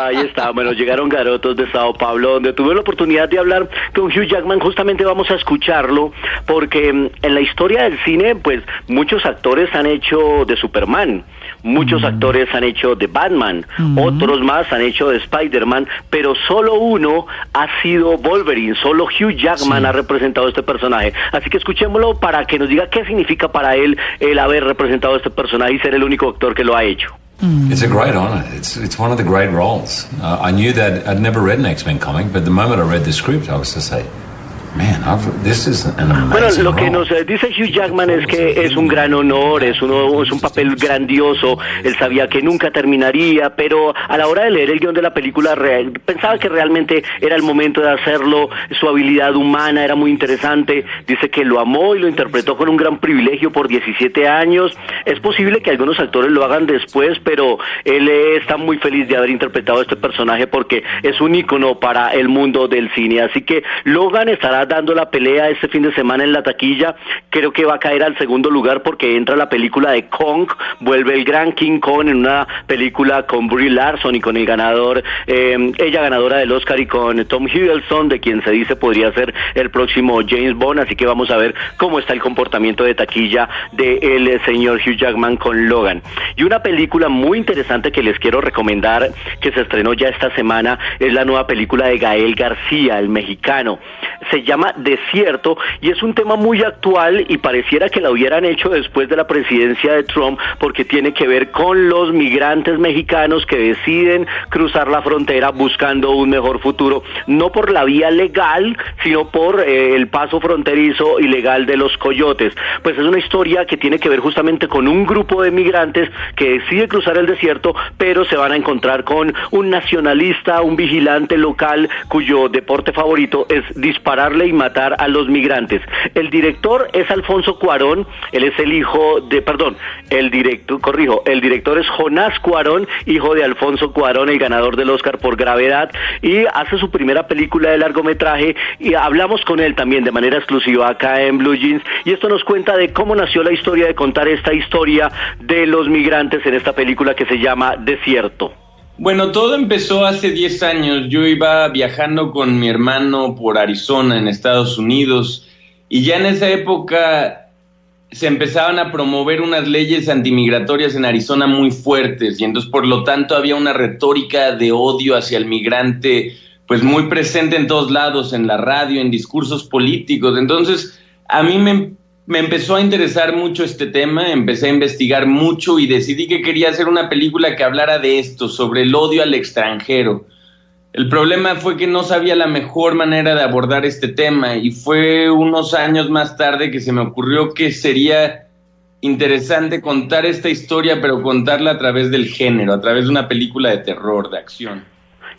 Ahí está, bueno, llegaron garotos de Sao Paulo, donde tuve la oportunidad de hablar con Hugh Jackman, justamente vamos a escucharlo, porque mm, en la historia del cine, pues muchos actores han hecho de Superman, muchos actores han hecho de Batman, otros más han hecho de Spider-Man, pero solo uno ha sido Wolverine, solo Hugh Jackman ha representado este personaje. Así que escuchémoslo para que nos diga qué significa para él el haber representado este personaje y ser el único actor que lo ha hecho. It's a great honor. It's it's one of the great roles. Uh, I knew that I'd never read an X Men comic, but the moment I read the script, I was to say, man, this is an Bueno, lo que role." nos eh, dice Hugh Jackman es que es un gran honor, es, uno, es un papel grandioso, él sabía que nunca terminaría, pero a la hora de leer el guion de la película pensaba que realmente era el momento de hacerlo, su habilidad humana era muy interesante, dice que lo amó y lo interpretó con un gran privilegio por 17 años, es posible que algunos actores lo hagan después, pero él eh, está muy feliz de haber interpretado este personaje porque es un ícono para el mundo del cine, así que Logan estará dando la pelea este fin de semana en la taquilla. Creo que va a caer al segundo lugar porque entra la película de Kong, vuelve el gran King Kong en una película con Brie Larson y con el ganador, eh, ella ganadora del Oscar y con Tom Hiddleston, de quien se dice podría ser el próximo James Bond. Así que vamos a ver cómo está el comportamiento de taquilla del eh, señor Hugh Jackman con Logan. Y una película muy interesante que les quiero recomendar, que se estrenó ya esta semana, es la nueva película de Gael García, el mexicano. Se llama Desierto y es un tema muy actual y pareciera que la hubieran hecho después de la presidencia de Trump porque tiene que ver con los migrantes mexicanos que deciden cruzar la frontera buscando un mejor futuro, no por la vía legal, sino por eh, el paso fronterizo ilegal de los coyotes. Pues es una historia que tiene que ver justamente con un grupo de migrantes que decide cruzar el desierto, pero se van a encontrar con un nacionalista, un vigilante local cuyo deporte favorito es dispararle y matar a los migrantes. El director es Alfonso Cuarón, él es el hijo de, perdón, el director, corrijo, el director es Jonás Cuarón, hijo de Alfonso Cuarón, el ganador del Oscar por Gravedad, y hace su primera película de largometraje y hablamos con él también de manera exclusiva acá en Blue Jeans y esto nos cuenta de cómo nació la historia de contar esta historia de los migrantes en esta película que se llama Desierto. Bueno, todo empezó hace 10 años. Yo iba viajando con mi hermano por Arizona, en Estados Unidos, y ya en esa época se empezaban a promover unas leyes antimigratorias en Arizona muy fuertes, y entonces por lo tanto había una retórica de odio hacia el migrante, pues muy presente en todos lados, en la radio, en discursos políticos. Entonces, a mí me, me empezó a interesar mucho este tema, empecé a investigar mucho y decidí que quería hacer una película que hablara de esto, sobre el odio al extranjero. El problema fue que no sabía la mejor manera de abordar este tema y fue unos años más tarde que se me ocurrió que sería interesante contar esta historia, pero contarla a través del género, a través de una película de terror, de acción.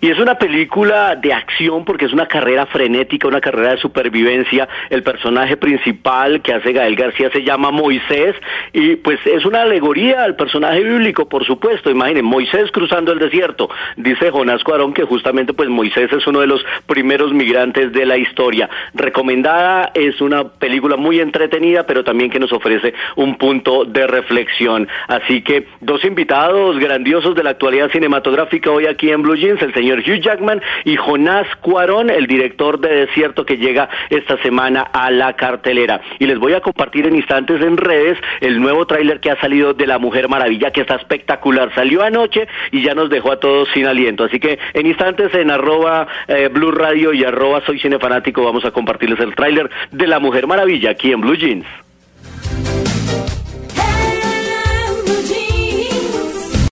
Y es una película de acción porque es una carrera frenética, una carrera de supervivencia. El personaje principal que hace Gael García se llama Moisés y pues es una alegoría al personaje bíblico, por supuesto. Imaginen, Moisés cruzando el desierto. Dice Jonás Cuarón que justamente pues Moisés es uno de los primeros migrantes de la historia. Recomendada, es una película muy entretenida, pero también que nos ofrece un punto de reflexión. Así que dos invitados grandiosos de la actualidad cinematográfica hoy aquí en Blue Jeans, el Hugh Jackman y Jonás Cuarón, el director de Desierto que llega esta semana a la cartelera. Y les voy a compartir en instantes en redes el nuevo tráiler que ha salido de La Mujer Maravilla, que está espectacular. Salió anoche y ya nos dejó a todos sin aliento. Así que en instantes en arroba eh, Blue Radio y arroba Soy Cinefanático vamos a compartirles el tráiler de La Mujer Maravilla aquí en Blue Jeans.